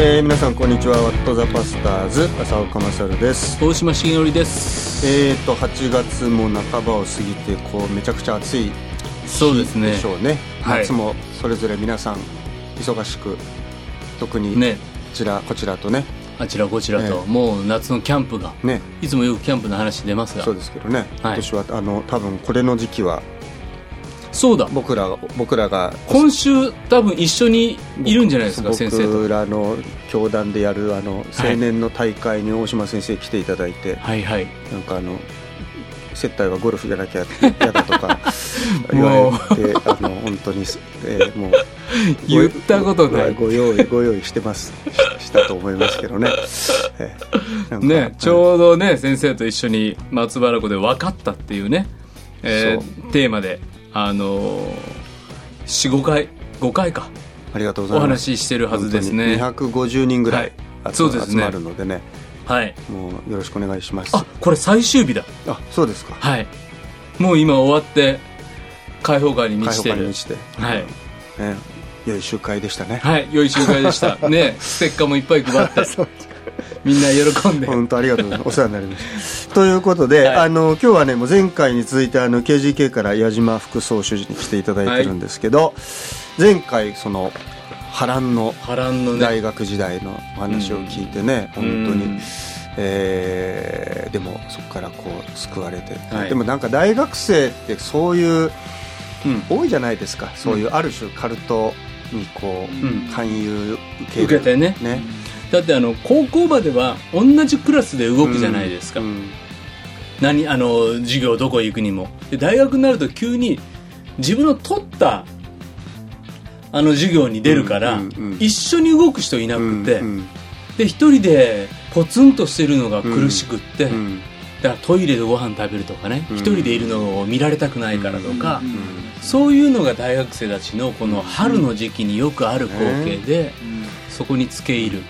えー、皆さんこんにちは。ワットザパスターズ浅岡勝です。大島茂則です。えーと8月も半ばを過ぎてこうめちゃくちゃ暑いそうですね。でしょうね。はい。夏もそれぞれ皆さん忙しく特にね。こちらこちらとね。あちらこちらと、ええ。もう夏のキャンプがね。いつもよくキャンプの話出ますが。そうですけどね、はい。今年はあの多分これの時期はそうだ。僕らが僕らが。今週多分一緒にいるんじゃないですか先生と。僕らの教団でやるあの青年の大会に大島先生来ていただいて、はいはい。なんかあの接待はゴルフじゃなきゃ嫌だとか 言わもれてあの本当に、えーもう 言ったことない。ごご用意ご用意してます。ししたと思いますけどね、えーねちょうどね先生と一緒に松原湖で分かったっていうね、えーテーマであのー、45回5回か。ありがとうござおいます。話ししてるはずですね。本当に250人ぐらいはい。集,、そうですね。集まるのでね。はい。もうよろしくお願いします。あこれ最終日だ。あそうですか。はい。もう今終わって開放感に満ちてる。はい。ね。良い集会でしたね。はい良い集会でした。ね。ステッカーもいっぱい配って みんな喜んで。本当ありがとうございます。お世話になりました。ということで、はい。あの今日はねもう前回に続いてあの KGK から矢島副総主事に来ていただいてるんですけど、前回その波乱の波乱のね。大学時代のお話を聞いてね、うん。本当に、うんえーでもそこからこう救われて、はい。でもなんか大学生ってそういううん多いじゃないですか。そういうある種カルトにこう、うん。勧誘受ける。受けてね。ねだってあの高校までは同じクラスで動くじゃないですか、うん。何あの授業どこ行くにも。で大学になると急に自分の取ったあの授業に出るから、うんうんうん一緒に動く人いなくて、うんで一人でポツンとしてるのが苦しくって、うんだからトイレでご飯食べるとかねうん。一、人でいるのを見られたくないからとか、うんそういうのが大学生たちのこの春の時期によくある光景で、そこにつけ入る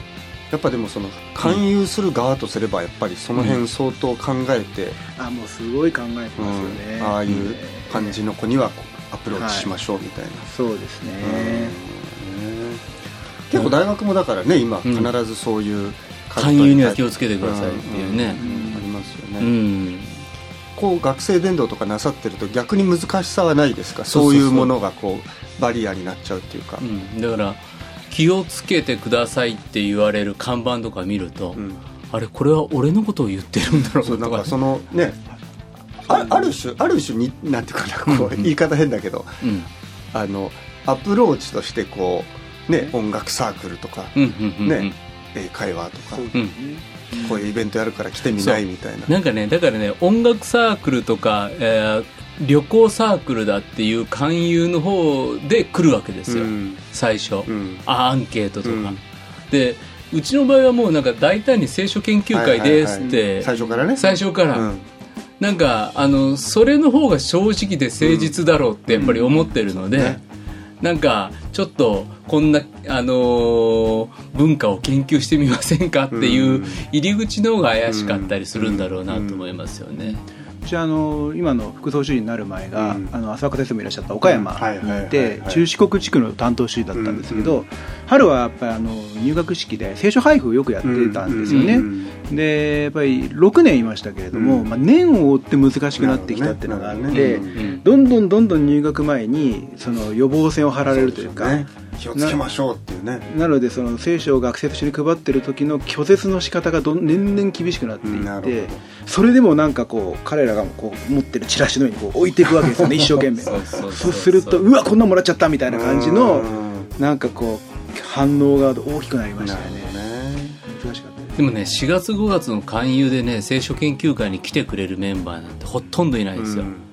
やっぱでもその勧誘する側とすればやっぱりその辺相当考えて、あもうすごい考えてますよね、うん。ああいう感じの子にはアプローチしましょうみたいな、そうですね、うん。結構大学もだからね今うん。必ずそういう勧誘には気をつけてくださいっていうね。ん。ん。ありますよね、うん。こう学生伝道とかなさってると逆に難しさはないですか？そういうものがこうバリアになっちゃうっていうか、うん、だから気をつけてくださいって言われる看板とか見ると、うん。あれこれは俺のことを言ってるんだろうとか。なんかそのねあある種ある種になんていうかなこう、うん言い方変だけどうん。あのアプローチとしてこうね音楽サークルとかうんうんね英会話とかこういうイベントやるから来てみないみたいな。なんかねだからね音楽サークルとか、えー旅行サークルだっていう勧誘の方で来るわけですよ、うん。最初、うん。あアンケートとか、うん。でうちの場合はもうなんか大胆に聖書研究会ですって、はいはいはい。最初からね。最初から、うん。なんかあのそれの方が正直で誠実だろうってやっぱり思ってるので、うん。ね。なんかちょっとこんな、あのー文化を研究してみませんかっていううん。入り口の方が怪しかったりするんだろうなと思いますよね。私あの今の副総主任になる前が、うん。あの浅岡先生もいらっしゃった岡山にいて中四国地区の担当主任だったんですけど、うん春はやっぱりあの入学式で聖書配布をよくやってたんですよね、うんでやっぱり6年いましたけれども、うん。まあ、年を追って難しくなってきたっていうのがあって、どね。うんどんどんどんどん入学前にその予防線を張られるというかね気をつけましょうっていうね。なのでその聖書を学生と一緒に配ってる時の拒絶の仕方がどん年々厳しくなっていってそれでもなんかこう彼らがこう持ってるチラシのようにこう置いていくわけですよね 一生懸命。そうするとうわこんなんもらっちゃったみたいな感じのうん。なんかこう反応が大きくなりましたよね。でもね4月5月の勧誘でね聖書研究会に来てくれるメンバーなんてほとんどいないですよ、うん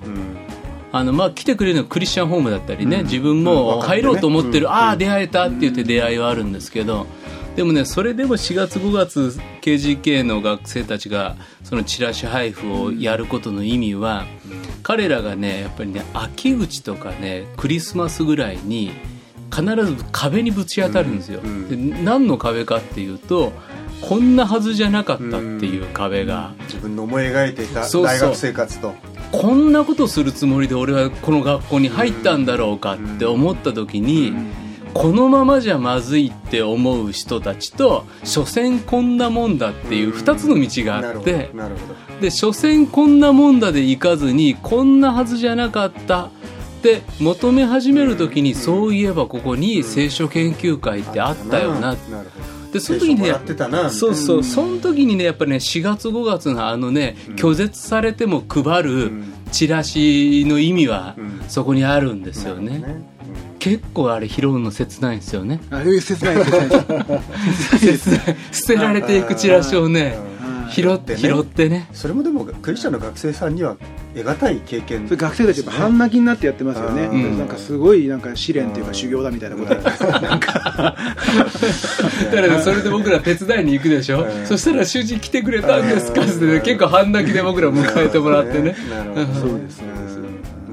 あのまあ来てくれるのはクリスチャンホームだったりね、うん。自分うん。も若手ね。入ろうと思ってる、うん。ああ出会えたって言って出会いはあるんですけどでもねそれでも4月5月 KGK の学生たちがそのチラシ配布をやることの意味は、彼らがねやっぱりね秋口とかねクリスマスぐらいに必ず壁にぶち当たるんですよ、うんうんで何の壁かっていうとこんなはずじゃなかったっていう壁が、自分の思い描いていた大学生活とこんなことするつもりで俺はこの学校に入ったんだろうかって思った時に、このままじゃまずいって思う人たちと所詮こんなもんだっていう2つの道があってで所詮こんなもんだでいかずにこんなはずじゃなかったって求め始める時にそういえばここに聖書研究会ってあったよななでその時にねやってたなそうそう。その時にねやっぱね4月5月のあのね拒絶されても配るチラシの意味はそこにあるんですよね。結構あれ拾うの切ないんですよね。あれ切ない切ない切ない。捨てられていくチラシをね拾って拾ってね。それもでもクリスチャンの学生さんには得難い経験。それ学生たちやっぱ半泣きになってやってますよね、うん。なんかすごいなんか試練というか修行だみたいなことなんかだからねそれで僕ら手伝いに行くでしょ、うんそしたら主人来てくれたんですか。って、ね、結構半泣きで僕ら迎えてもらってね。なるほど。そうですね。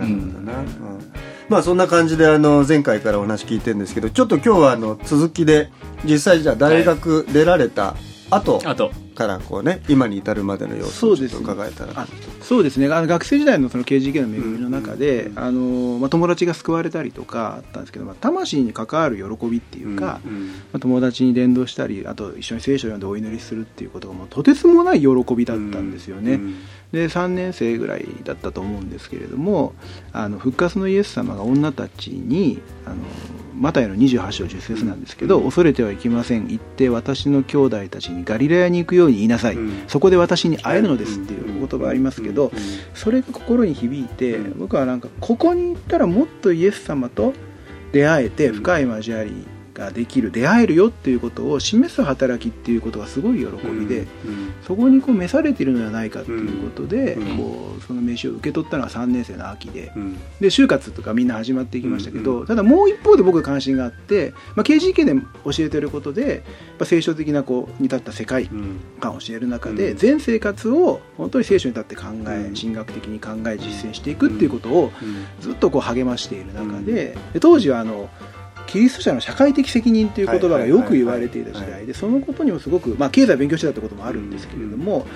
うんなるほどな、うん。まあそんな感じであの前回からお話聞いてるんですけどちょっと今日はあの続きで実際じゃあ大学出られた後あとからこうね今に至るまでの様子をちょっと伺えたらあそうですね。あの学生時代のその KGK の巡りの中で、あのまあ、友達が救われたりとかあったんですけど、まあ、魂に関わる喜びっていうか、うんまあ、友達に伝道したりあと一緒に聖書を読んでお祈りするっていうことがもうとてつもない喜びだったんですよね、うんで3年生ぐらいだったと思うんですけれどもあの復活のイエス様が女たちにあのマタイの28章10節なんですけど、恐れてはいけません。行って私の兄弟たちにガリラヤに行くように言いなさい、うん。そこで私に会えるのですっていう言葉ありますけど、うん。それが心に響いて、うん。僕はなんかここに行ったらもっとイエス様と出会えてうん。深い交わりができる出会えるよっていうことを示す働きっていうことがすごい喜びで、うんそこにこう召されているのではないかっていうことで、うんこうその名刺を受け取ったのが3年生の秋で。うん。で就活とかみんな始まっていきましたけど、うんただもう一方で僕関心があって、まあ、KGK で教えてることで聖書的なこうに立った世界うん。観を教える中で、うん。全生活を本当に聖書に立って考え、うん。神学的に考え実践していくっていうことをうん。ずっとこう励ましている中で,、で当時はあのキリスト者の社会的責任という言葉がよく言われていた時代でそのことにもすごく、まあ、経済を勉強してたってこともあるんですけれども、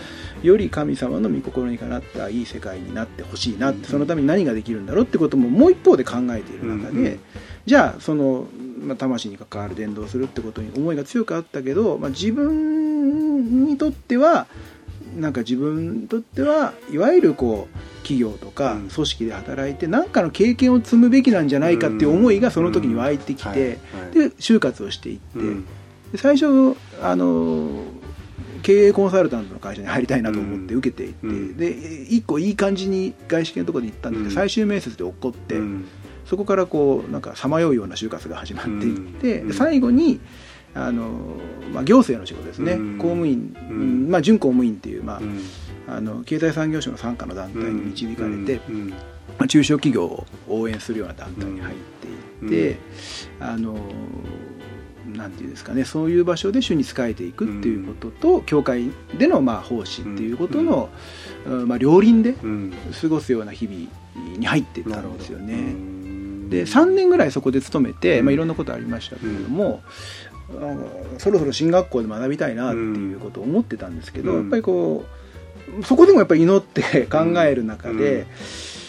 より神様の御心にかなったいい世界になってほしいなってそのために何ができるんだろうってことももう一方で考えている中で、うん。じゃあその、まあ、魂に関わる伝道するってことに思いが強くあったけど、まあ、自分にとってはなんか自分にとってはいわゆるこう企業とかうん。組織で働いて何かの経験を積むべきなんじゃないかっていう思いがその時に湧いてきて、で就活をしていって、最初あの経営コンサルタントの会社に入りたいなと思って受けていって、うん。で一個いい感じに外資系のところで行ったんだけど、うん。最終面接で落っこって、うん。そこからこうなんかさまようような就活が始まっていって、最後にあの、まあ、行政の仕事ですね、うん。公務員、うん。まあ、準公務員っていう、まあうん。あの経済産業省の傘下の団体に導かれて、うん。まあ、中小企業を応援するような団体に入っていって、あのなんていうんですかねそういう場所で主に仕えていくっていうことと、教会でのまあ奉仕っていうことの、うん。まあ、両輪でうん。過ごすような日々に入っていったんですよね。うんで3年ぐらいそこで勤めて、うんまあ、いろんなことありましたけれども、あのそろそろ進学校で学びたいなっていうことを思ってたんですけど、うんやっぱりこうそこでもやっぱり祈って 考える中で、うん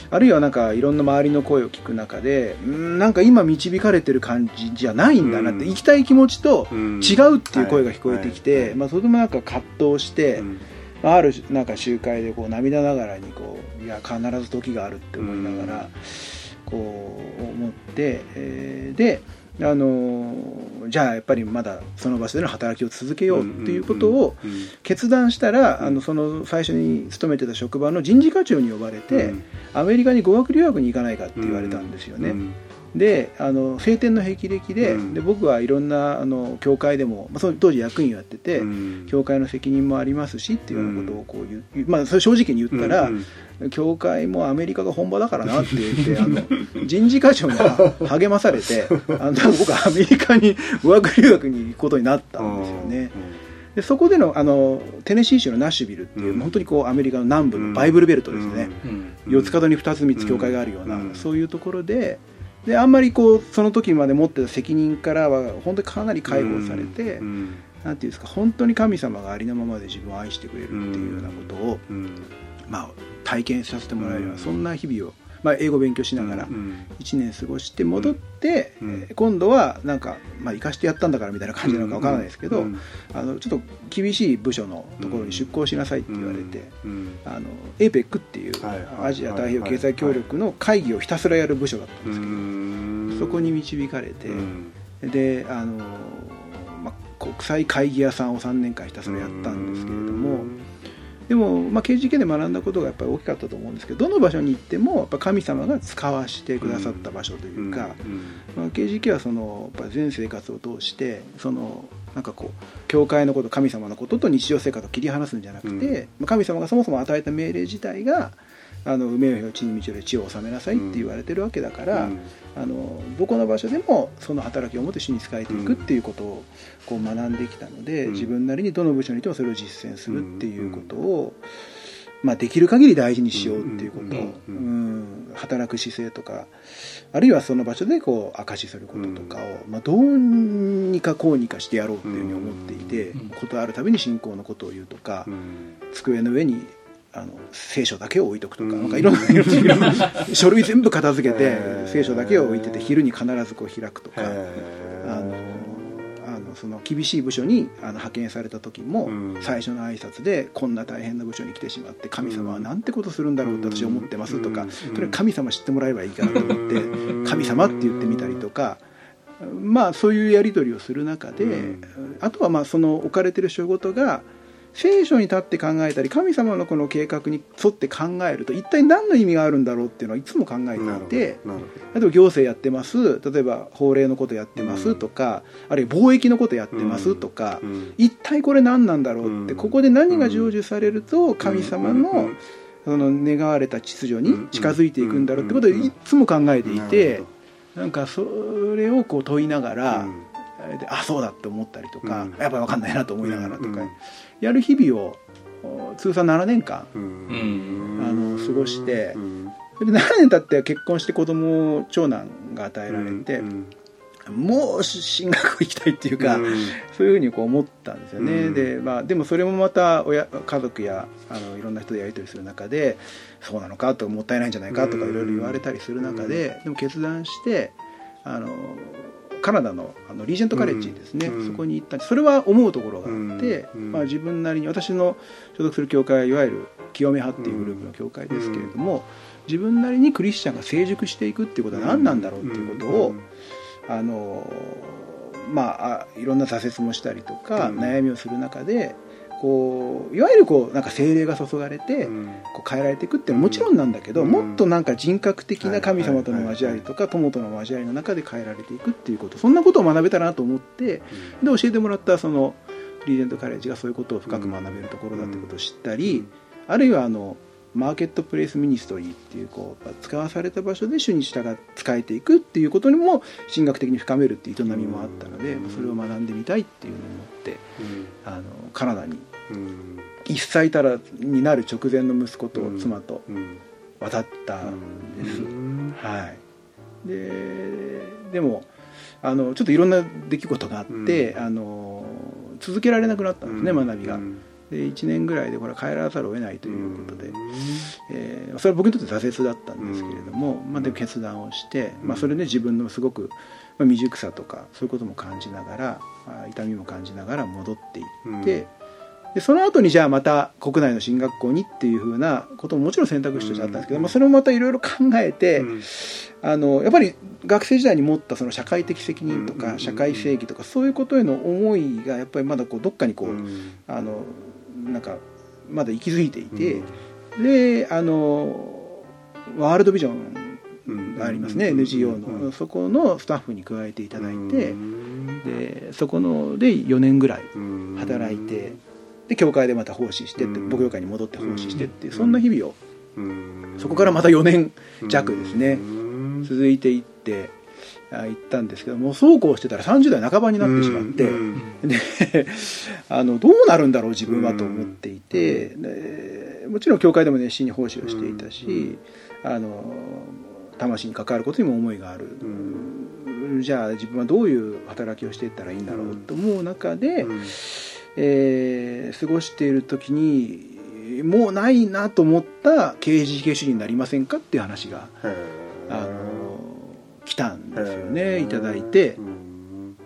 あるいはなんかいろんな周りの声を聞く中でうんなんか今導かれてる感じじゃないんだなって、うん。行きたい気持ちとうん。違うっていう声が聞こえてきて、はいはいはい。まあ、それでもなんか葛藤して、うん。まああるなんか集会でこう涙ながらにこういや必ず時があるって思いながら、こう思って、えーであのーじゃあやっぱりまだその場所での働きを続けようっていうことを決断したら、うん。あのその最初に勤めてた職場の人事課長に呼ばれて、うん。アメリカに語学留学に行かないかって言われたんですよね。うんであの晴天の霹靂で,、うん。で僕はいろんなあの教会でも、まあ、その当時役員をやってて、うん。教会の責任もありますしっていうようなことをこう言う、まあ、それ正直に言ったら、うん教会もアメリカが本場だからなって言って あの人事課長に励まされて あの僕はアメリカに語学留学に行くことになったんですよね。でそこでのあのテネシー州のナッシュビルっていう、うん。本当にこうアメリカの南部のバイブルベルトですね、うん。四つ角に2つ3つ教会があるような、うん。そういうところでであんまりこうその時まで持ってた責任からは本当にかなり解放されて、うんなんていうんですか本当に神様がありのままで自分を愛してくれるっていうようなことを、うんまあ、体験させてもらえるような、うん。そんな日々をまあ、英語勉強しながらうん1年過ごして戻って、うん。えー今度はなんか、まあ、生かしてやったんだからみたいな感じなのかわからないですけど、うんあのちょっと厳しい部署のところに出向しなさいって言われて、うんあの APEC っていうアジア太平洋経済協力の会議をひたすらやる部署だったんうですけど、んそこに導かれて、うん。であの、まあ、国際会議屋さんを3年間ひたすらやったんですけれども、でも、まあ、KGK で学んだことがやっぱり大きかったと思うんですけどどの場所に行ってもやっぱ神様が使わしてくださった場所というか、まあ、KGK はそのやっぱ全生活を通してそのなんかこう教会のこと神様のことと日常生活を切り離すんじゃなくて、うん。まあ神様がそもそも与えた命令自体があの埋めよ地に道で地を治めなさいって言われてるわけだから、うん。あのどこの場所でもその働きを持って主に仕えていくっていうことをこう学んできたので、うん。自分なりにどの部署にいてもそれを実践するっていうことを、まあ、できる限り大事にしようっていうこと、うん働く姿勢とかあるいはその場所でこう証しすることとかを、まあ、どうにかこうにかしてやろうっていうふうに思っていて、うん。ことあるたびに信仰のことを言うとか、うん。机の上にあの聖書だけを置いとくとか,、うん。なんかいろんな書類全部片付けて聖書だけを置いてて昼に必ずこう開くとか、あのあのその厳しい部署にあの派遣された時も、うん。最初の挨拶でこんな大変な部署に来てしまって神様はなんてことするんだろうって私は思ってますとか、うん。とにかく神様知ってもらえばいいかなと思って、うん。神様って言ってみたりとか。まあそういうやり取りをする中で、うん。あとはまあその置かれてる仕事が聖書に立って考えたり神様のこの計画に沿って考えると一体何の意味があるんだろうっていうのはいつも考えていて例えば行政やってます。例えば法令のことやってますとか、あるいは貿易のことやってますとか、うん一体これ何なんだろうって、うん。ここで何が成就されると神様のうんその願われた秩序に近づいていくんだろうってことをいつも考えていて、なんかそれをこう問いながら、であそうだって思ったりとか、うん。やっぱり分かんないなと思いながらとか、うん。やる日々をお通算7年間うん。あの過ごしてうん。で7年経って結婚して子供を長男が与えられて、うん。もう進学校行きたいっていうか、うん。そういうふうにこう思ったんですよね、うん。でまあ、でもそれもまた親家族やあのいろんな人でやり取りする中でそうなのかとかもったいないんじゃないかとかいろいろ言われたりする中で、でも決断してあのカナダのあのリージェントカレッジですね、うんそこに行った。それは思うところがあって、うんまあ、自分なりに私の所属する教会はいわゆる清め派っていうグループの教会ですけれども、自分なりにクリスチャンが成熟していくっていうことは何なんだろうっていうことを、あのまああいろんな挫折もしたりとか、うん。悩みをする中でこういわゆるこうなんか精霊が注がれて、うん。こう変えられていくっていうのはもちろんなんだけど、うん。もっとなんか人格的な神様との交わりとか友との交わりの中で変えられていくっていうことそんなことを学べたらなと思ってで教えてもらったそのリーデントカレッジがそういうことを深く学べるところだってことを知ったり、あるいはあのマーケットプレイスミニストリーっていうこう使わされた場所で主に従って使えていくっていうことにも神学的に深めるっていう営みもあったので、うん。それを学んでみたいっていうのを思ってあのカナダにうん1歳たらになる直前の息子と妻とうん。渡ったんです、うん。はい、ででもあのちょっといろんな出来事があって、あの続けられなくなったんですね、学びが、うんで1年ぐらいでこれは帰らざるを得ないということで、うんえーそれは僕にとって挫折だったんですけれども、まあ、でも決断をして、まあ、それで自分のすごく、まあ、未熟さとかそういうことも感じながらあ痛みも感じながら戻っていって、でその後にじゃあまた国内の進学校にっていうふうなことももちろん選択肢としてあったんですけど、うん。まあ、それもまたいろいろ考えて、うん。あのやっぱり学生時代に持ったその社会的責任とうん。か社会正義とかそういうことへの思いがやっぱりまだこうどっかにこう、うん。あのなんかまだ息づいていて、であのワールドビジョンがありますね、うん。NGO うん。の。そこのスタッフに加えていただいて、うん。でそこので4年ぐらいうん。働いてで教会でまた奉仕してってうん。牧養会に戻って奉仕してってそんな日々を。うん。そこからまた4年弱ですね。うん。続いていってあ行ったんですけどもうそうこうしてたら30代半ばになってしまって、うん であのどうなるんだろう自分はと思っていて、でもちろん教会でも熱心に奉仕をしていたし、あの魂に関わることにも思いがある、じゃあ自分はどういう働きをしていったらいいんだろうと思う中で、うん。えー過ごしている時にもうないなと思った刑事系主義になりませんかっていう話があの来たんですよねいただいて。うん。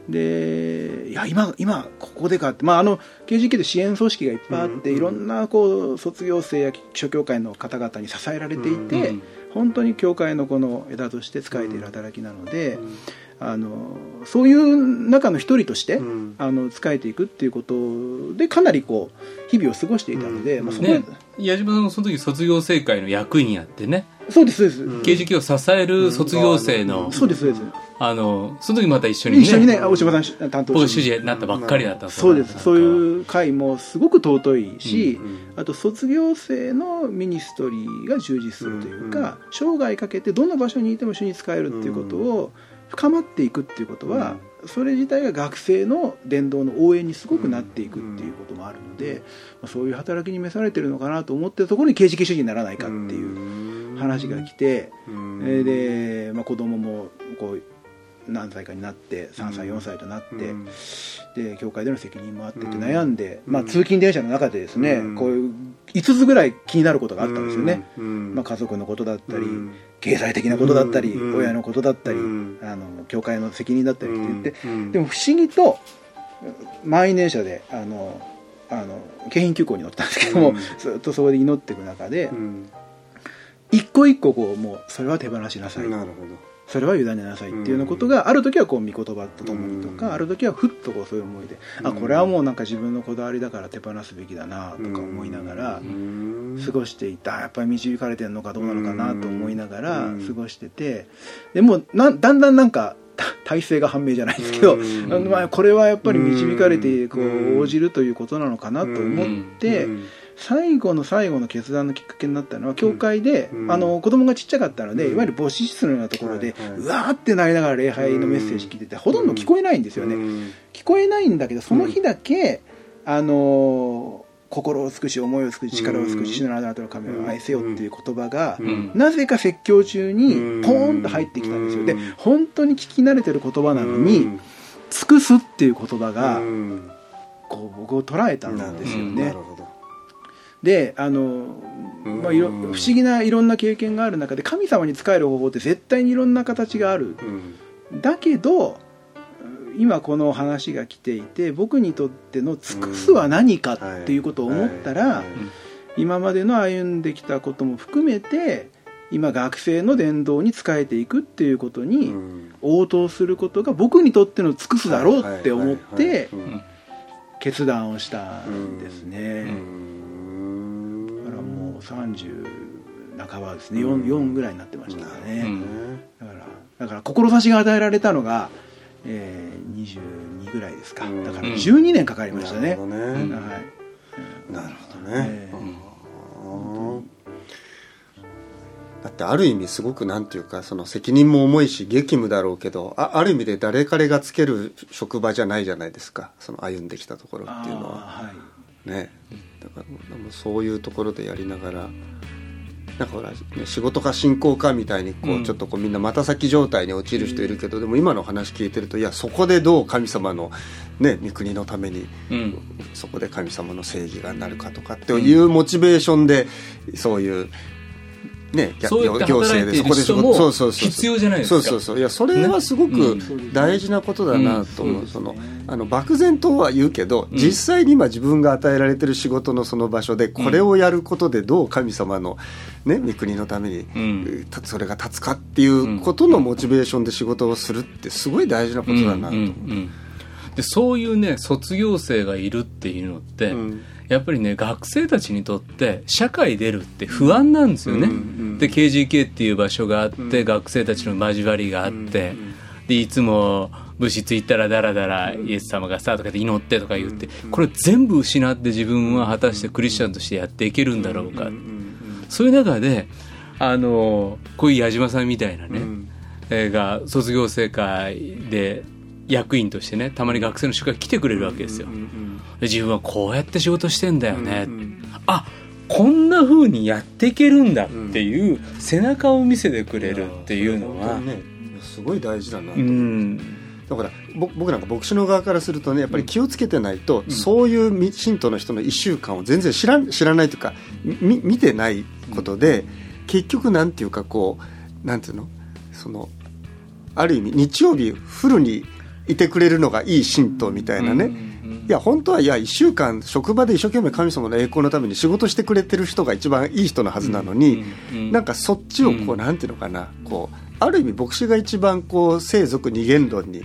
でいや今今ここでかって、まあ、あの KGK で支援組織がいっぱいあって、うんいろんなこう卒業生や諸教会の方々に支えられていて、うん本当に教会のこの枝として使えている働きなので、うんあのそういう中の一人として、うん。あの使えていくっていうことでかなりこう日々を過ごしていたので、うん。まあ、そこでね。矢島さんもその時卒業生会の役員やってね。そうですそうです、うん KGK を支える卒業生の、うん。そうですそうです。あのその時また一緒にね。一緒にね大島さん担当僕して主事になったばっかりだったそうです。そうういう会もすごく尊いし、うんあと卒業生のミニストリーが充実するというか、うん生涯かけてどの場所にいても主に使えるっていうことを深まっていくっていうことは、それ自体が学生の伝道の応援にすごくなっていくっていうこともあるので、まあそういう働きに召されてるのかなと思ってるところに刑事系主義にならないかっていう話が来て、で、まあ、子供もこう何歳かになって3歳4歳となって、うん。で教会での責任もあってってうん。悩んで、うん。まあ、通勤電車の中でですね、うん。こういう5つぐらい気になることがあったんですよね、うん。まあ、家族のことだったり、うん経済的なことだったり、うん。親のことだったり、うん。あの教会の責任だったりって言って、うん。でも不思議と満員電車であのあの京浜急行に乗ったんですけども、うん。ずっとそこで祈っていく中で、うん。一個一個こうもうそれは手放しなさい、なるほそれは委ねなさいっていうようなことがある時はこう御言葉とともにとか、うん。ある時はふっとこうそういう思いで、あうん。これはもうなんか自分のこだわりだから手放すべきだなとか思いながらど過ごしていた。やっぱり導かれてるのかどうなのかなと思いながらうん。過ごしててでもだんだんなんかた体制が判明じゃないですけど、まあ、これはやっぱり導かれてこうん。う応じるということなのかなと思って。最後の最後の決断のきっかけになったのは教会で、うん。あの子供がちっちゃかったので、うん。いわゆる母子室のようなところで、うわーってなりながら礼拝のメッセージ聞いてて、ほとんど聞こえないんですよね、聞こえないんだけどその日だけ、あのー心を尽くし思いを尽くし力を尽くし主のあなたの神を愛せよっていう言葉が、うん。なぜか説教中にうん。ポーンと入ってきたんですよ、でうん。本当に聞き慣れてる言葉なのに、尽くすっていう言葉が、こう僕を捉えたんですよね、なるほどであの、まあ、いろ不思議ないろんな経験がある中で神様に仕える方法って絶対にいろんな形がある。うん。だけど今この話が来ていて僕にとっての尽くすは何かっていうことを思ったら、今までの歩んできたことも含めて今学生の伝道に仕えていくっていうことうにん。応答することが僕にとっての尽くすだろうって思って決断をしたんですね。うんだからもう30半ばですね。4, 4ぐらいになってましたからね、うん。だからだから志が与えられたのが、えー、22ぐらいですか。うん。だから12年かかりましたね、なるほどね。はい。なるほどね。だってある意味すごくなんていうかその責任も重いし激務だろうけどあある意味で誰彼がつける職場じゃないじゃないですか。その歩んできたところっていうのは。はい。ねだからでもそういうところでやりながらなんかほら、ね、仕事か進行かみたいにこう、うん。ちょっとこうみんなまた先状態に陥る人いるけど、でも今の話聞いてるといやそこでどう神様のね御国のためにうん。そこで神様の正義がなるかとかっていうモチベーションでそういうねそうやって行政働いている人もそうそうそう必要じゃないですか。そうそうそう。いやそれはすごく大事なことだなと思う、うん。そのあの漠然とは言うけど、うん。実際に今自分が与えられてる仕事のその場所でこれをやることでどう神様のね御国のために、それが立つかっていうことのモチベーションで仕事をするってすごい大事なことだなと思う。でそういうね卒業生がいるっていうのって、うんやっぱりね学生たちにとって社会出るって不安なんですよね、うんうんで KGK っていう場所があって、うん。学生たちの交わりがあって、うんでいつも物質行ったらだらだらイエス様がさとかで祈ってとか言って、うんこれ全部失って自分は果たしてクリスチャンとしてやっていけるんだろうか、うんうん。そういう中であのこういう矢島さんみたいなね、うん。えーが卒業生会で役員としてねたまに学生の集会来てくれるわけですよ、うんうんで自分はこうやって仕事してんだよね、うんうんあこんな風にやっていけるんだっていう背中を見せてくれるっていうのは、本当にねすごい大事だなとう。ん、だから僕僕なんか牧師の側からするとねやっぱり気をつけてないと、そういう信徒の人の1週間を全然知ら知らないというかみ見てないことで、結局なんていうかこうなんていうの？そのある意味日曜日フルにいてくれるのがいい信徒みたいなね、いや本当はいや1週間職場で一生懸命神様の栄光のために仕事してくれてる人が一番いい人のはずなのに、なんかそっちをこう、なんていうのかなこうある意味牧師が一番こう生族二元論に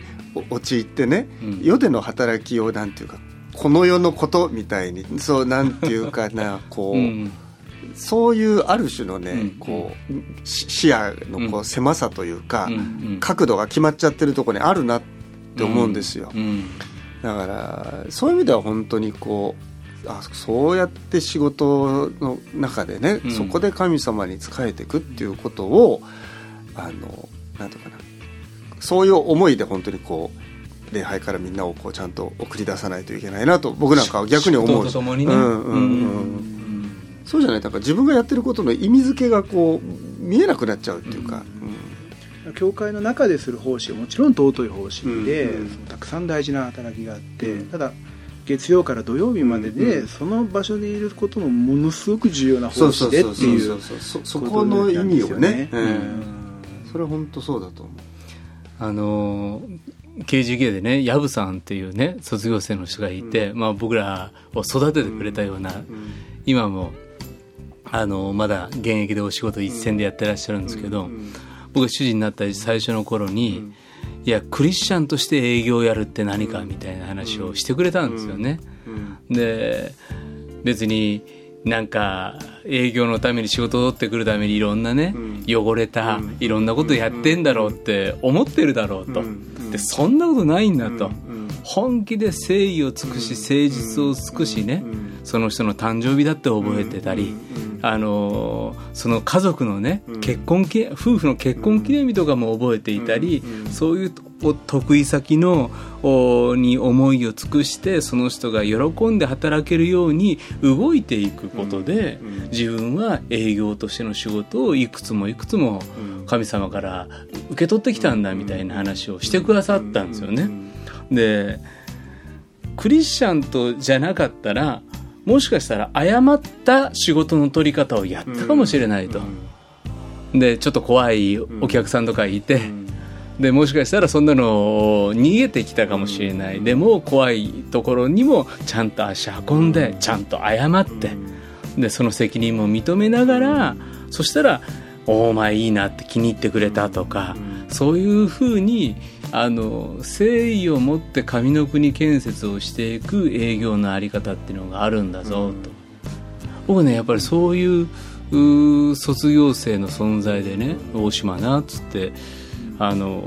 陥ってね、世での働きをなんていうかこの世のことみたいにそうなんていうかな こう、そういうある種のね、こう視野のこう狭さというか、角度が決まっちゃってるところにあるなって思うんですよ。だからそういう意味では本当にこうあそうやって仕事の中でね、そこで神様に仕えていくっていうことをあのなんていうかな。そういう思いで本当にこう礼拝からみんなをこうちゃんと送り出さないといけないなと僕なんかは逆に思うね、うんうんうんそうじゃない。だから自分がやってることの意味付けがこう見えなくなっちゃうっていうか、うん、教会の中でする奉仕はもちろん尊い奉仕で、うんうん、たくさん大事な働きがあって、うん、ただ月曜から土曜日までで、うん、その場所でいることもものすごく重要な奉仕でっていうそこの意味をね、うん。それは本当そうだと思う。あの KGK でね藪さんっていうね卒業生の人がいて、うん、まあ、僕らを育ててくれたような、うん、今もあのまだ現役でお仕事一線でやってらっしゃるんですけど、僕が主人になった最初の頃に、いやクリスチャンとして営業をやるって何かみたいな話をしてくれたんですよね。で別になんか営業のために仕事を取ってくるためにいろんなね、汚れたいろんなことやってんだろうって思ってるだろうと、でそんなことないんだと、本気で誠意を尽くし誠実を尽くしね、その人の誕生日だって覚えてたり、あのその家族のね結婚記夫婦の結婚記念日とかも覚えていたり、そういう得意先のに思いを尽くしてその人が喜んで働けるように動いていくことで、自分は営業としての仕事をいくつもいくつも神様から受け取ってきたんだみたいな話をしてくださったんですよね。でクリスチャンとじゃなかったらもしかしたら誤った仕事の取り方をやったかもしれないと。でちょっと怖いお客さんとかいて、でもしかしたらそんなの逃げてきたかもしれない。でも怖いところにもちゃんと足運んでちゃんと謝って。でその責任も認めながらそしたら「お前いいな」って気に入ってくれたとかそういうふうにあの誠意を持って上の国建設をしていく営業の在り方っていうのがあるんだぞと。僕ねやっぱりそういう卒業生の存在でね大島なっつってあの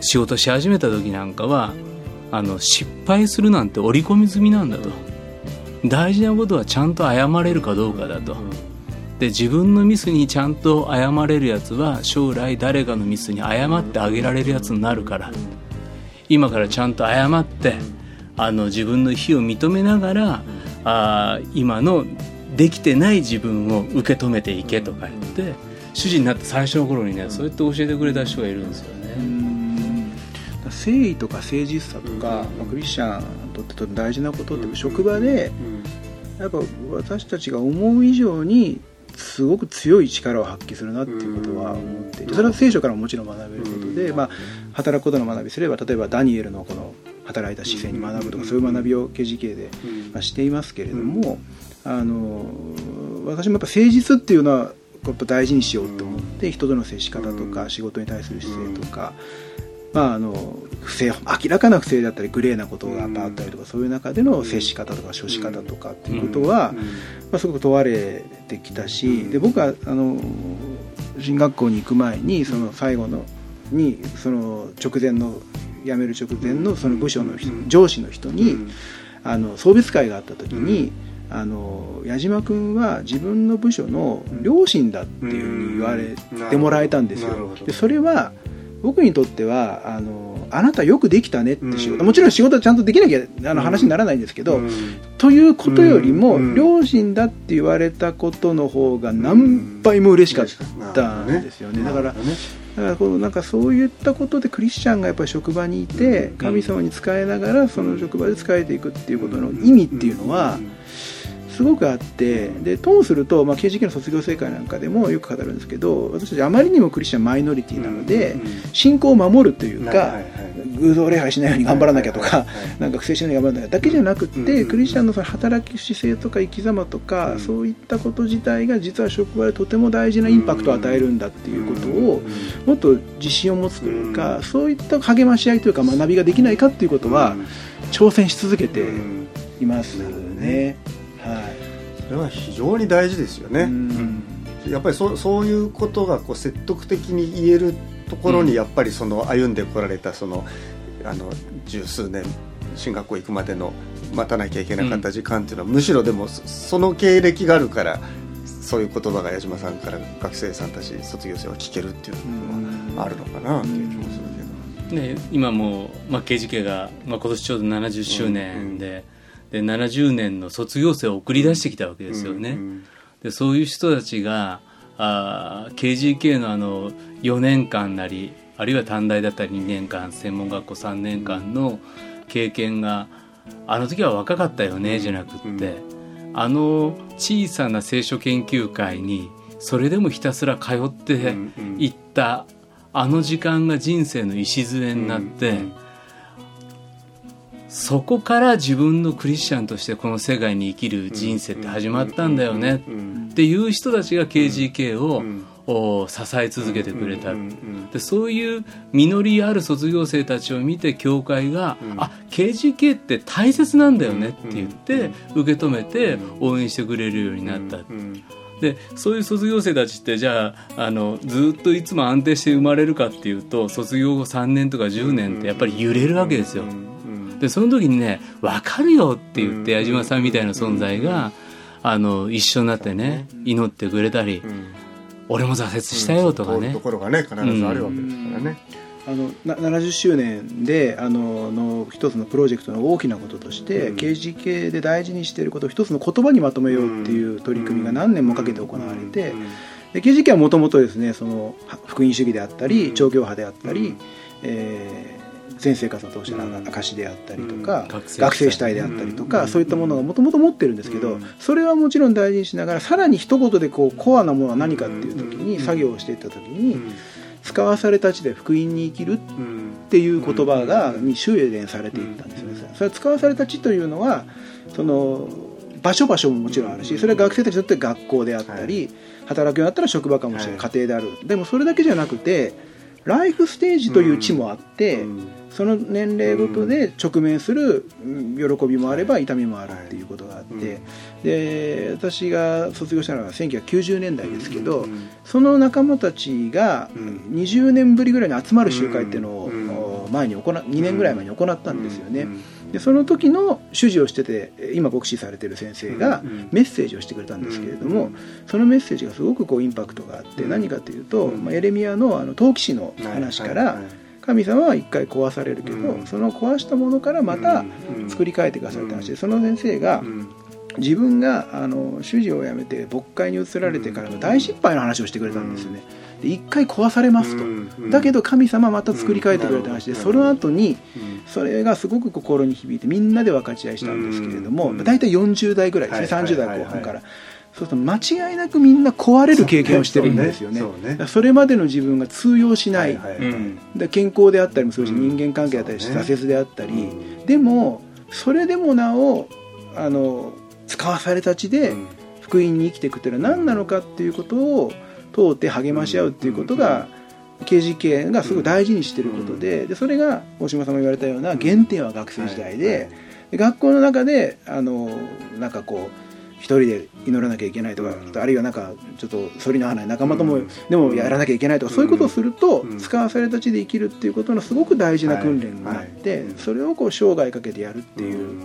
仕事し始めた時なんかはあの失敗するなんて織り込み済みなんだと。大事なことはちゃんと謝れるかどうかだと。で自分のミスにちゃんと謝れるやつは将来誰かのミスに謝ってあげられるやつになるから。今からちゃんと謝ってあの自分の非を認めながらあ今のできてない自分を受け止めていけとか言って主人になって最初の頃にねそうやって教えてくれた人がいるんですよね。誠意とか誠実さとか、まあ、クリスチャンにとってと大事なことって職場でやっぱ私たちが思う以上にすごく強い力を発揮するなっていうことは思っていてそれは聖書からももちろん学べることで、まあ、働くことの学びすれば例えばダニエルのこの働いた姿勢に学ぶとかそういう学びを KGK で、まあ、していますけれどもあの私もやっぱ誠実っていうのはやっぱ大事にしようと思って人との接し方とか仕事に対する姿勢とか、まあ、あの不正明らかな不正だったりグレーなことがあったりとかそういう中での接し方とか処し方とかっていうことは、まあ、すごく問われてきたしで僕はあの進学校に行く前にその最後のにその直前の辞める直前のその部署の人上司の人にあの送別会があった時に。あの矢島君は自分の部署の両親だっていうふうに言われてもらえたんですよ。でそれは僕にとってはあのあなたよくできたねって仕事、もちろん仕事はちゃんとできなきゃあの話にならないんですけど、ということよりも、両親だって言われたことの方が何倍も嬉しかったんですよね。だからだからこうなんかそういったことでクリスチャンがやっぱり職場にいて神様に仕えながらその職場で仕えていくっていうことの意味っていうのはすごくあってでともすると、まあ、KGK の卒業生会なんかでもよく語るんですけど私たちあまりにもクリスチャンマイノリティなので信仰を守るというか偶像礼拝しないように頑張らなきゃとかなんか不正しないように頑張らなきゃだけじゃなくてクリスチャンのその働き姿勢とか生き様とかそういったこと自体が実は職場でとても大事なインパクトを与えるんだっていうことをもっと自信を持つというかそういった励まし合いというか学びができないかっていうことは挑戦し続けていますね。れは非常に大事ですよね。やっぱりそそういうことがこう説得的に言えるところにやっぱりその歩んでこられたそのあの十数年進学校行くまでの待たなきゃいけなかった時間っていうのは、むしろでもその経歴があるからそういう言葉が矢島さんから学生さんたち卒業生は聞けるっていうのはあるのかなっていう気もするけど、ね、今も、まあ、KGK が、まあ、今年ちょうど70周年で,、で70年の卒業生を送り出してきたわけですよね。でそういう人たちがあ KGK のあの4年間なりあるいは短大だったり2年間専門学校3年間の経験があの時は若かったよねじゃなくって、あの小さな聖書研究会にそれでもひたすら通っていったあの時間が人生の礎になって、そこから自分のクリスチャンとしてこの世界に生きる人生って始まったんだよねっていう人たちが KGK を支え続けてくれた。でそういう実りある卒業生たちを見て教会が「あ KGK って大切なんだよね」って言って受け止めて応援してくれるようになった。でそういう卒業生たちってじゃああのずっといつも安定して生まれるかっていうと卒業後3年とか10年ってやっぱり揺れるわけですよ。でその時にね「分かるよ」って言って矢島さんみたいな存在があの一緒になってね祈ってくれたり「俺も挫折したよ」とかね。ところがね必ずあるわけですからね。あの70周年であのの一つのプロジェクトの大きなこととして、うん、KGK で大事にしていることを一つの言葉にまとめようっていう取り組みが何年もかけて行われて、うん、で KGK はもともとですねその福音主義であったり調教派であったり、えー全生活を通しての証であったりとか、学生主体であったりとか、そういったものがもともと持ってるんですけど、それはもちろん大事にしながらさらに一言でこうコアなものは何かっていう時に作業をしていった時に、使わされた地で福音に生きるっていう言葉がに修練されていったんですよね。それは使わされた地というのはその場所場所ももちろんあるしそれは学生たちにとって学校であったり、働くようになったら職場かもしれない、家庭である。でもそれだけじゃなくてライフステージという地もあって、その年齢ごとで直面する喜びもあれば痛みもあるっていうことがあって、で私が卒業したのは1990年代ですけど、その仲間たちが20年ぶりぐらいに集まる集会っていうのを前に行2年ぐらい前に行ったんですよね。でその時の主事をしてて今牧師されてる先生がメッセージをしてくれたんですけれどもそのメッセージがすごくこうインパクトがあって何かというと、まあ、エレミアのあの陶器師の話から神様は一回壊されるけどその壊したものからまた作り変えてくださるって話でその先生が自分があの主事を辞めて牧会に移られてからの大失敗の話をしてくれたんですよね。で一回壊されますと、だけど神様また作り変えてくれた話で、その後にそれがすごく心に響いてみんなで分かち合いしたんですけれども、大体40代ぐらいですね、30代後半から。そうすると間違いなくみんな壊れる経験をしてるんですよね。そそれまでの自分が通用しない、で健康であったりもするし、人間関係だったり挫折であったり、でもそれでもなおあの使わされた地で福音に生きていくというのは何なのかっていうことを通って励まし合うっていうことが、KGK がすごい大事にしてることででそれが大島さんも言われたような原点は学生時代で,、学校の中であのなんかこう一人で祈らなきゃいけないとか、あるいはなんかちょっと反りの花仲間とも、でもやらなきゃいけないとか、そういうことをすると、使わされた地で生きるっていうことのすごく大事な訓練があって、それをこう生涯かけてやるっていう。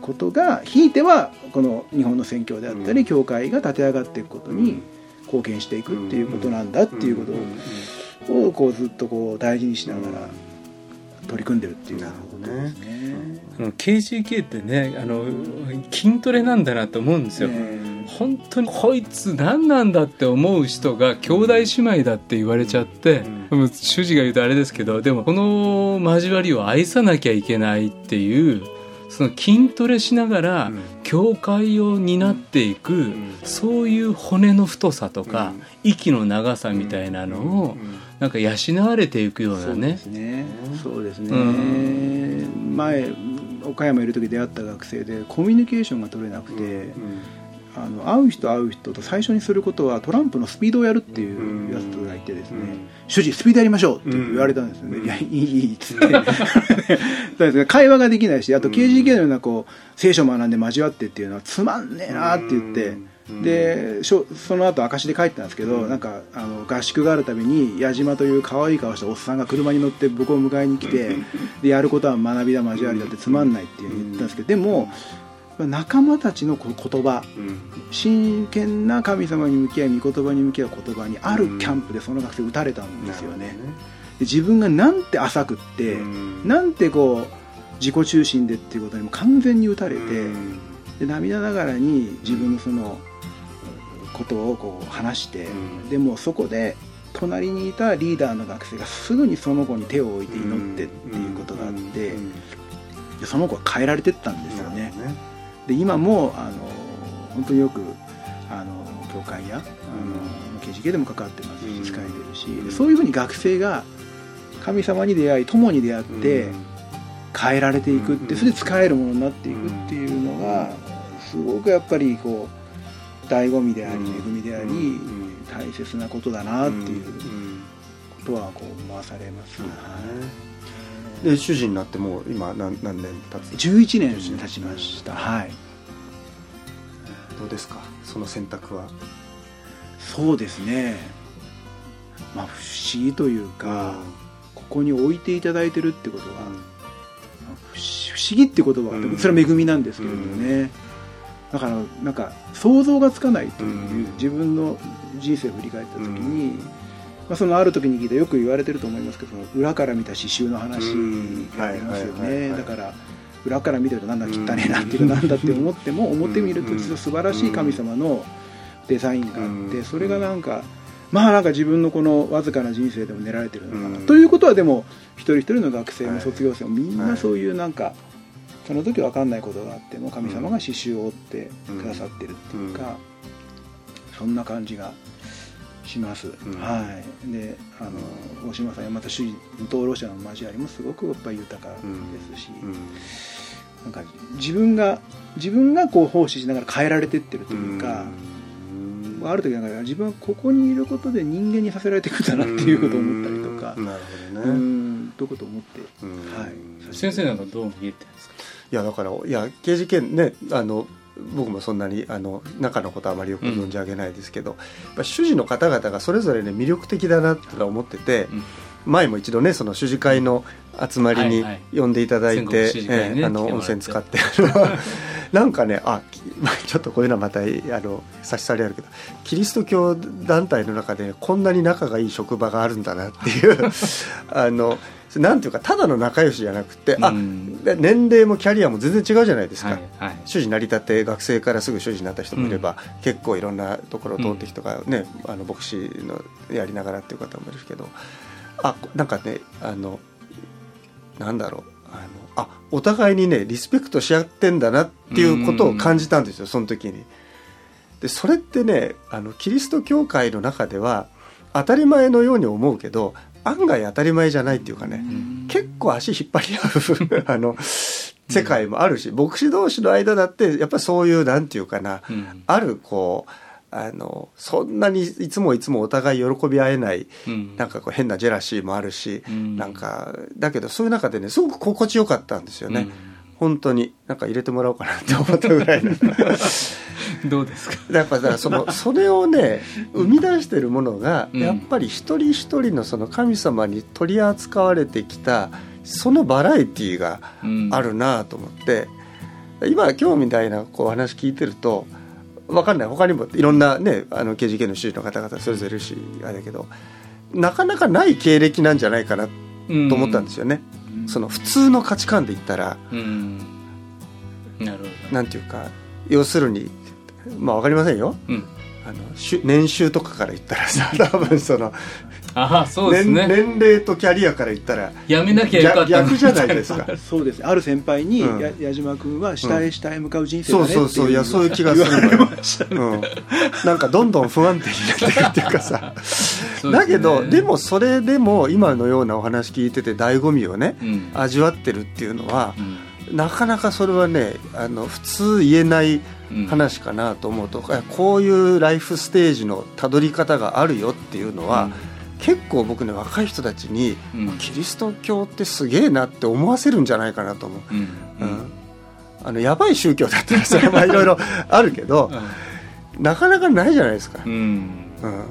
ことがひいてはこの日本の宣教であったり教会が立て上がっていくことに貢献していくっていうことなんだっていうことをこうずっとこう大事にしながら取り組んでるっていうことですね。KGK ってねあの筋トレなんだなと思うんですよ。本当にこいつ何なんだって思う人が兄弟姉妹だって言われちゃって、もう主治が言うとあれですけどでもこの交わりを愛さなきゃいけないっていうその筋トレしながら教会を担っていく、そういう骨の太さとか、息の長さみたいなのを、なんか養われていくようなね。そうですね。そうですね、う前岡山いる時出会った学生でコミュニケーションが取れなくて、あの会う人会う人と最初にすることはトランプのスピードをやるっていうやつがいてですね「主治スピードやりましょう」って言われたんですよね「いやいいいい」っつって。そうですね会話ができないしあと KGK のようなこう聖書学んで交わってっていうのはつまんねえなって言って。でその後証で帰ったんですけど、なんかあの合宿があるたびに矢島という可愛い顔したおっさんが車に乗って僕を迎えに来て でやることは学びだ交わりだってつまんないって言ったんですけどでも仲間たちのこ言葉真剣な神様に向き合い御言葉に向き合う言葉にあるキャンプでその学生打たれたんですよね。で自分がなんて浅くって、なんてこう自己中心でっていうことにも完全に打たれて、で涙ながらに自分のそのことをこう話して、うん。でもそこで隣にいたリーダーの学生がすぐにその子に手を置いて祈ってっていうことがあって、でその子は変えられてったんですよね。で今もあの本当によくあの教会やあの KGK でも関わってますうん。し使えてるしでそういうふうに学生が神様に出会い友に出会って変えられていくってうんそれで使えるものになっていくっていうのがすごくやっぱりこう醍醐味でありうん。恵みでありうん。大切なことだなっていううん。ことはこう回されます、うんはいで主人になってもう今何何年経つ？11年経ちました。はい。どうですか？その選択は。そうですね。まあ不思議というか、ここに置いていただいてるってことは、不思議って言葉は、うん。それは恵みなんですけれどもね、だからなんか想像がつかないという、うん。自分の人生を振り返った時に、まあ、そのある時に聞いてよく言われてると思いますけど裏から見た刺繍の話がありますよね。だから裏から見てるとなんだ汚ねえなっていうかなんだって思っても表見ると実は素晴らしい神様のデザインがあってうん。それがなんかまあなんか自分のこのわずかな人生でも練られてるのかな、うん。ということはでも一人一人の学生はいも卒業生もみんはないそういうなんかその時分かんないことがあっても神様が刺繍を折ってくださってるっていうか、そんな感じがします、ん。はい。であの大島さんやまた主無党ロシアの交わりもすごくやっぱり豊かですし、うん。なんか自分が自分がこう奉仕しながら変えられてってるというか、うん。ある時なんか自分はここにいることで人間にさせられていくんだなっていうことを思ったりとかうん。なるほうどね。んということを思って、うん。はい。先生なんかどう見えてるいやだからいや刑事件ねあの僕もそんなにあの中のことはあまりよく存じ上げないですけど、やっぱ主事の方々がそれぞれね魅力的だなってのは思ってて、うん。前も一度ねその主事会の集まりに呼んでいただいて、あの温泉使ってなんかねあき ちょっとこういうのはまたあの差し障りあるけどキリスト教団体の中でこんなに仲がいい職場があるんだなっていう あのなんていうかただの仲良しじゃなくて、あうん。で年齢もキャリアも全然違うじゃないですか、はいはい。主事成り立って学生からすぐ主事になった人もいれば、結構いろんなところを通ってきとかね、あの牧師のやりながらっていう方もいるけどあなんかねあのなんだろうあのあお互いにねリスペクトし合ってんだなっていうことを感じたんですよその時に。でそれってねあのキリスト教会の中では当たり前のように思うけど案外当たり前じゃないっていうかね、結構足引っ張り合う あの世界もあるし、牧師同士の間だってやっぱりそういうなんていうかな、うん。あるこうあのそんなにいつもいつもお互い喜び合えないうん。なんかこう変なジェラシーもあるし、うん。なんかだけどそういう中でねすごく心地よかったんですよね、本当になんか入れてもらおうかなって思ったぐらい どうですか？やっぱだからその それをね生み出してるものがうん。やっぱり一人一人のその神様に取り扱われてきたそのバラエティーがうん。あるなと思って今今日みたいなこう話聞いてると分かんない。他にもいろんなねあの KGK の主事の方々それぞれいるしあれだけどなかなかない経歴なんじゃないかなと思ったんですよね、その普通の価値観で言ったらうん。なるほど。なんていうか要するにまあわかりませんよ。うんあのしゅ年収とかから言ったらさ 多分そのああそうです年ね。年齢とキャリアから言ったらやめなきゃよかった逆逆じゃないですか。そうですある先輩に、うん。や矢島君は下へ下へ向かう人生だねそうそうそう。いやそういう気がするのよ、うん、なんかどんどん不安定になっていくっていうかさ。ね。だけどでもそれでも今のようなお話聞いてて醍醐味をね、うん。味わってるっていうのはう、んなかなかそれはねあの普通言えないうん。話かなと思うと、えこういうライフステージのたどり方があるよっていうのは、結構僕ね若い人たちに、うん。キリスト教ってすげえなって思わせるんじゃないかなと思う。うん。うん。あのやばい宗教だったらそれはいろいろ あるけどなかなかないじゃないですか。う、ん。うん。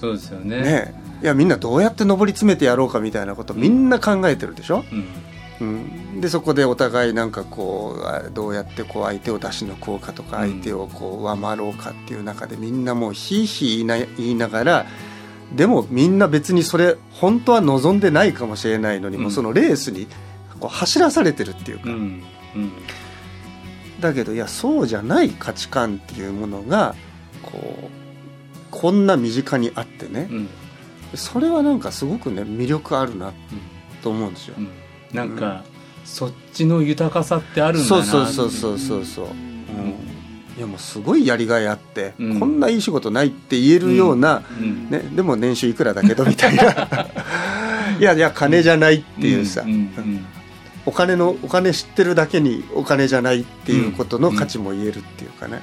そうですよね。ねえ。いやみんなどうやって上り詰めてやろうかみたいなことみんな考えてるでしょ、うんうん、でそこでお互いなんかこうあどうやってこう相手を出し抜こうかとかうん。相手をこう上回ろうかっていう中でみんなもうひいひい言いながらでもみんな別にそれ本当は望んでないかもしれないのに、うん。もうそのレースにこう走らされてるっていうか、うん。うん。だけどいやそうじゃない価値観っていうものがこうこんな身近にあってね。うん。それはなんかすごくね魅力あるなと思うんですよ。うんなんかそっちの豊かさってあるんだそうなそうそうそうそうそう、うん。いやもうすごいやりがいあって、うん。こんないい仕事ないって言えるような、うん。ね、でも年収いくらだけどみたいな。いやいや金じゃないっていうさ、ん。ん。お金のお金知ってるだけにお金じゃないっていうことの価値も言えるっていうかね、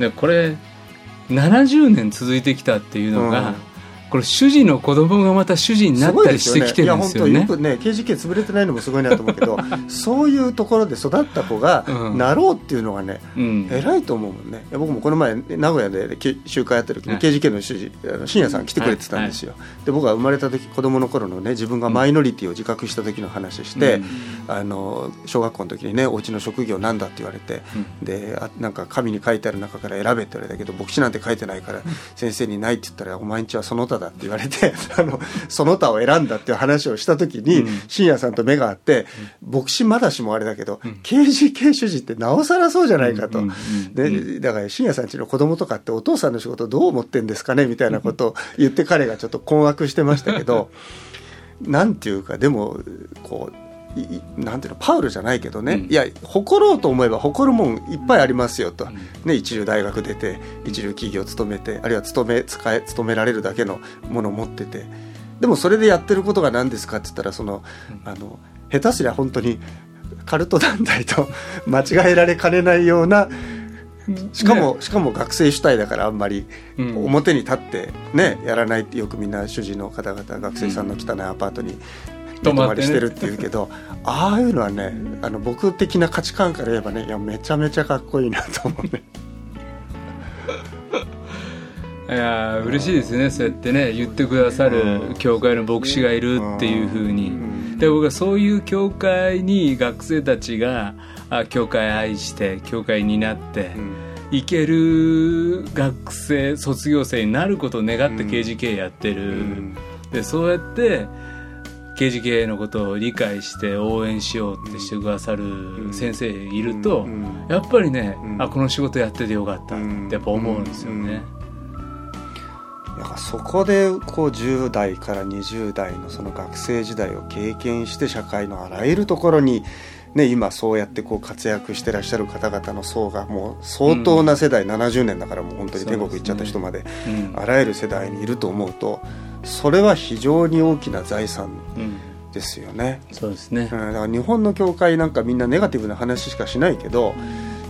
でこれ70年続いてきたっていうのが、うんこれ主人の子供がまた主人になったりしてきてるんですよね。いや本当よくね KGK 潰れてないのもすごいなと思うけど そういうところで育った子がうん。なろうっていうのがね、うん。偉いと思うもんね。僕もこの前名古屋でけ集会やってる時にはい。KGK の主人あの深夜さん来てくれてたんですよ、で僕が生まれた時子供の頃のね自分がマイノリティを自覚した時の話して、うん。あの小学校の時にねお家の職業なんだって言われて、であなんか紙に書いてある中から選べって言われたけど牧師なんて書いてないから先生にないって言ったらお前んちはその他だって言われて あのその他を選んだっていう話をした時に、うん。深夜さんと目が合って、牧師まだしもあれだけど、KGK 主人ってなおさらそうじゃないかと、うんうんうんでだから深夜さんちの子供とかってお父さんの仕事どう思ってんですかねみたいなことを言って彼がちょっと困惑してましたけど なんていうかでもこうなんていうのパウルじゃないけどね、うん。いや誇ろうと思えば誇るもんいっぱいありますよと、ね、一流大学出て一流企業勤めてあるいは勤め使え勤められるだけのものを持ってて。でもそれでやってることが何ですかって言ったらそのあの下手すりゃ本当にカルト団体と 間違えられかねないようなしかも、しかも学生主体だからあんまりうん。表に立ってね、やらないってよくみんな主人の方々学生さんの汚いアパートに寝泊まりしてるっていうけど、ああいうのはねあの僕的な価値観から言えばねいやめちゃめちゃかっこいいなと思うね。いやー嬉しいですねそうやってね言ってくださる教会の牧師がいるっていうふうに、うん。で僕はそういう教会に学生たちがあ教会愛して教会になって、行ける学生卒業生になることを願ってうん。KGK やってる、うん。でそうやって KGK のことを理解して応援しようってしてくださる先生いると、うんやっぱりね、うん。あこの仕事やっててよかったってやっぱ思うんですよね。だからそこでこう10代から20代のその学生時代を経験して社会のあらゆるところに、ね、今そうやってこう活躍してらっしゃる方々の層がもう相当な世代、70年だからもう本当に天国行っちゃった人までうんあらゆる世代にいると思うとそれは非常に大きな財産うん。ですよね。そうですね。うん、だから日本の教会なんかみんなネガティブな話しかしないけど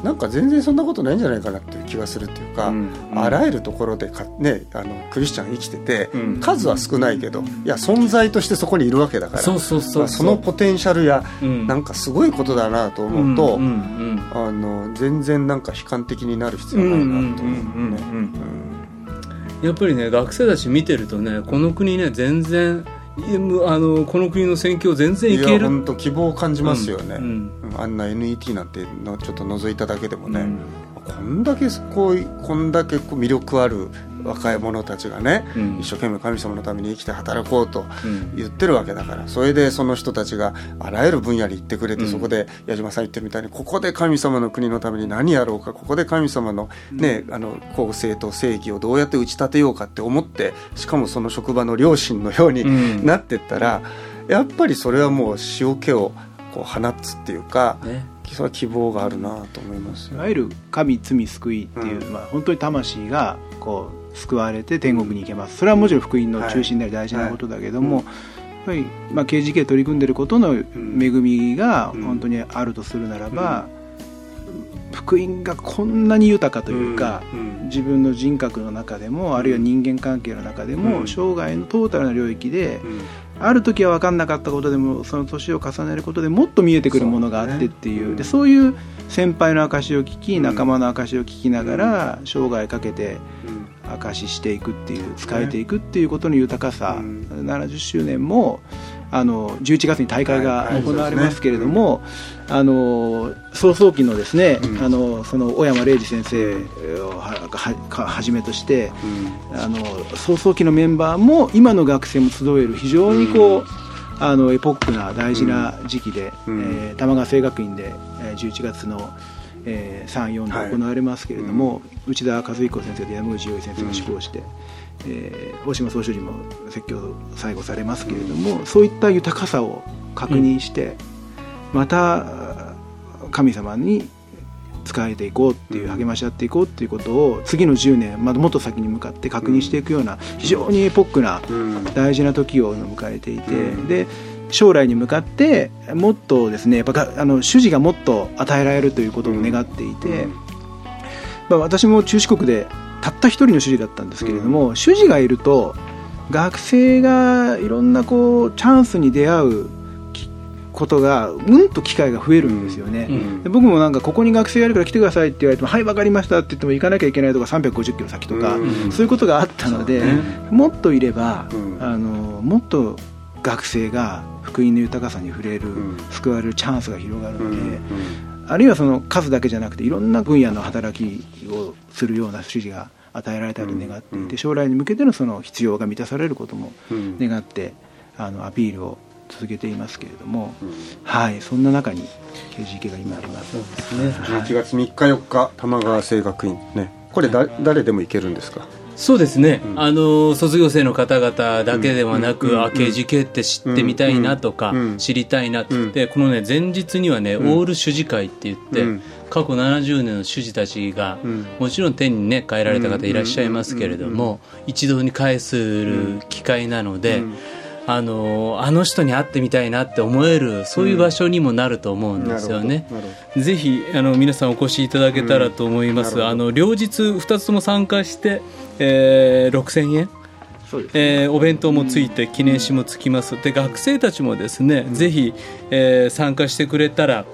なんか全然そんなことないんじゃないかなっていう気がするっていうか、うん。あらゆるところでか、ね、あのクリスチャン生きてて、うん。数は少ないけどいや存在としてそこにいるわけだからそうそうそうまあそのポテンシャルや、うん。なんかすごいことだなと思うと、うんうんあの全然なんか悲観的になる必要はないなと思うね。やっぱりね学生たち見てるとねこの国ね全然あのこの国の選挙全然いける。本当希望を感じますよね、うんうん。あんな NET なんてのちょっと覗いただけでもね、うん。こんだけこうこんだけこう魅力ある若い者たちがね、うん。一生懸命神様のために生きて働こうとうん。言ってるわけだからそれでその人たちがあらゆる分野に行ってくれて、うん。そこで矢島さん言ってるみたいにここで神様の国のために何やろうかここで神様の,、ねあの公正と正義をどうやって打ち立てようかって思ってしかもその職場の両親のようにうん。なってったら、やっぱりそれはもう塩気をこう放つっていうか、ね。それは希望があるなと思いますよ。いわゆる神罪救いっていう、うん。まあ、本当に魂がこう救われて天国に行けますそれはもちろん福音の中心であり大事なことだけども、はいやっぱり、まあ、KGK 取り組んでることの恵みが本当にあるとするならば、福音がこんなに豊かというか、自分の人格の中でもあるいは人間関係の中でも、生涯のトータルな領域で、ある時は分かんなかったことでもその年を重ねることでもっと見えてくるものがあってっていうそうねでそういう先輩の証を聞き仲間の証を聞きながら生涯かけて証ししていくっていう使えていくっていうことの豊かさ、うん。70周年もあの11月に大会が行われますけれども、あの早々期のですね、うん。あのその小山礼二先生をはじめとしてあの早々期のメンバーも今の学生も集える非常にこう、うん。あのエポックな大事な時期で、うん。えー玉川清学院で、えー11月の、えー、3、4で行われますけれども、内田和彦先生と山口洋一先生が志向して、えー大島総書記も説教を最後されますけれども、そういった豊かさを確認して、また神様に仕えていこうっていう励まし合っていこうっていうことを次の10年まだもっと先に向かって確認していくような非常にエポックなうん。大事な時を迎えていて、うん。で将来に向かってもっとですねやっぱがあの主事がもっと与えられるということを願っていて、まあ、私も中四国でたった一人の主事だったんですけれども、主事がいると学生がいろんなこうチャンスに出会うきことがうんと機会が増えるんですよね。うん。で僕もなんかここに学生がいるから来てくださいって言われてもはい分かりましたって言っても行かなきゃいけないとか350キロ先とか、うん。そういうことがあったので、ね。もっといれば、うん。あのもっと学生が福音の豊かさに触れる、ん。救われるチャンスが広がるうんので、あるいはその数だけじゃなくていろんな分野の働きをするような指示が与えられたり願っていて、うん将来に向けてのその必要が満たされることもうん。願ってあのアピールを続けていますけれども、うん。はいそんな中に KGK が今あります。11月3日4日玉川清学院。ね。これだ誰でも行けるんですか？そうですね、うん。あの卒業生の方々だけではなく、うん。うん。あ KGK って知ってみたいなとか、うん。知りたいなって、うん。でこのね前日にはね、うん。オール主事会って言って、うん。過去70年の主事たちが、うん。もちろん天にね帰られた方いらっしゃいますけれども、一堂に会する機会なので、うんあのあの人に会ってみたいなって思えるそういう場所にもなると思うんですよね。なるほぜひあの皆さんお越しいただけたらと思います、うん。あの両日2つとも参加して、えー6000円、そうです。えーお弁当もついて記念誌もつきます。で学生たちもですね、ぜひ、えー参加してくれたら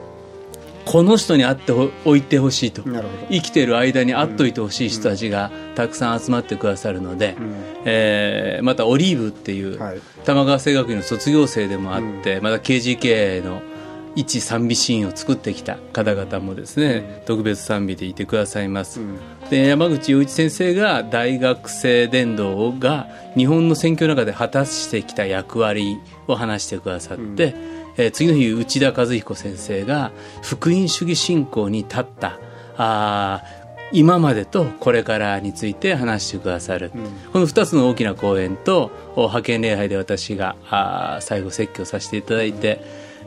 この人に会ってほおいてほしいと。生きてる間に会っといてほしい人たちがたくさん集まってくださるので、うん。えーまたオリーブっていう、はい。玉川清学院の卒業生でもあって、また KGK の一賛美シーンを作ってきた方々もですね、特別賛美でいてくださいます、うん。で山口洋一先生が大学生伝道が日本の選挙の中で果たしてきた役割を話してくださって、えー次の日内田和彦先生が福音主義信仰に立った。あー今までとこれからについて話してくださる、この2つの大きな講演とお派遣礼拝で私があー最後説教させていただいて、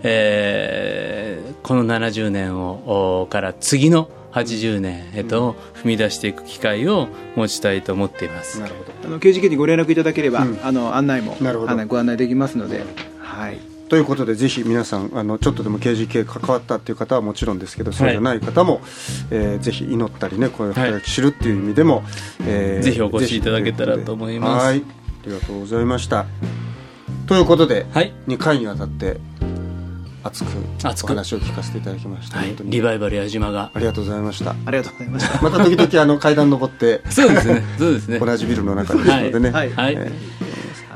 えーこの70年をおから次の80年へと踏み出していく機会を持ちたいと思っています。なるほど。あの KGK にご連絡いただければ、うん。あの案内もなるほど。あのご案内できますので、はい、ということでぜひ皆さんあのちょっとでも KGK 関わったっていう方はもちろんですけどそうじゃない方も、えーぜひ祈ったりねこういう働き知るっていう意味でも、えーぜひお越しいただけたらと思います。はい。ありがとうございました。ということで、はい。2回にわたって熱く熱く。お話を聞かせていただきました、はい。リバイバル矢島が。ありがとうございました。ありがとうございました。また時々あの階段登ってそうですね。そうですね。同じビルの中ですのでね、はい。はい、え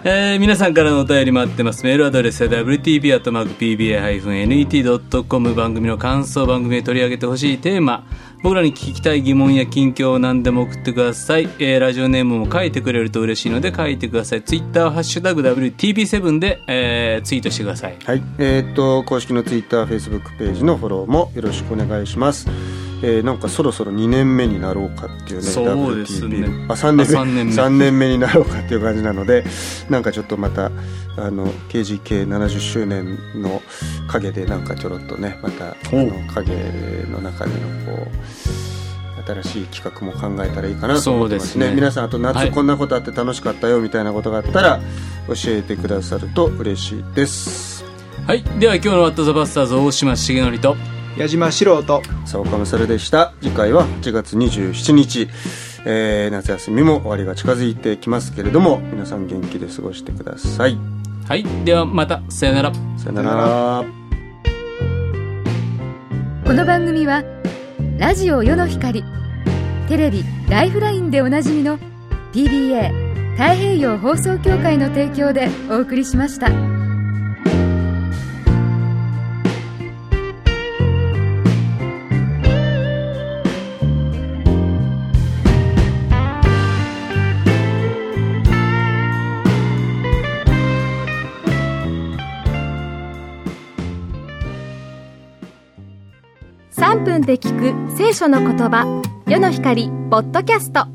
えー皆さんからのお便り待ってます。メールアドレスは WTB.PBA-NET.com 番組の感想番組で取り上げてほしいテーマ。僕らに聞きたい疑問や近況を何でも送ってください、えーラジオネームも書いてくれると嬉しいので書いてください。ツイッターは「ハッシュタグ #WTB7」で、えーツイートしてください。はい、えーっと公式のツイッター、フェイスブックページのフォローもよろしくお願いします。えーなんかそろそろ2年目になろうかっていうね、そうですね。WTP あ3年目。あ三年目。三年目になろうかっていう感じなので、なんかちょっとまたあの KGK70 周年の陰でなんかちょろっとね、またあの影の中でのこう新しい企画も考えたらいいかなと思ってますね。そうですね。皆さんあとはい。夏こんなことあって楽しかったよみたいなことがあったら教えてくださると嬉しいです。はい。では今日の「ワット・ザ・バスターズ」大島重則と矢島四郎と。さあ岡むさるでした。次回は8月27日、えー夏休みも終わりが近づいてきますけれども皆さん元気で過ごしてください。はい。ではまた。さよなら。さよなら。この番組はラジオ世の光テレビ「ライフライン」でおなじみの PBA 太平洋放送協会の提供でお送りしました。分で聞く聖書の言葉世の光ポッドキャスト。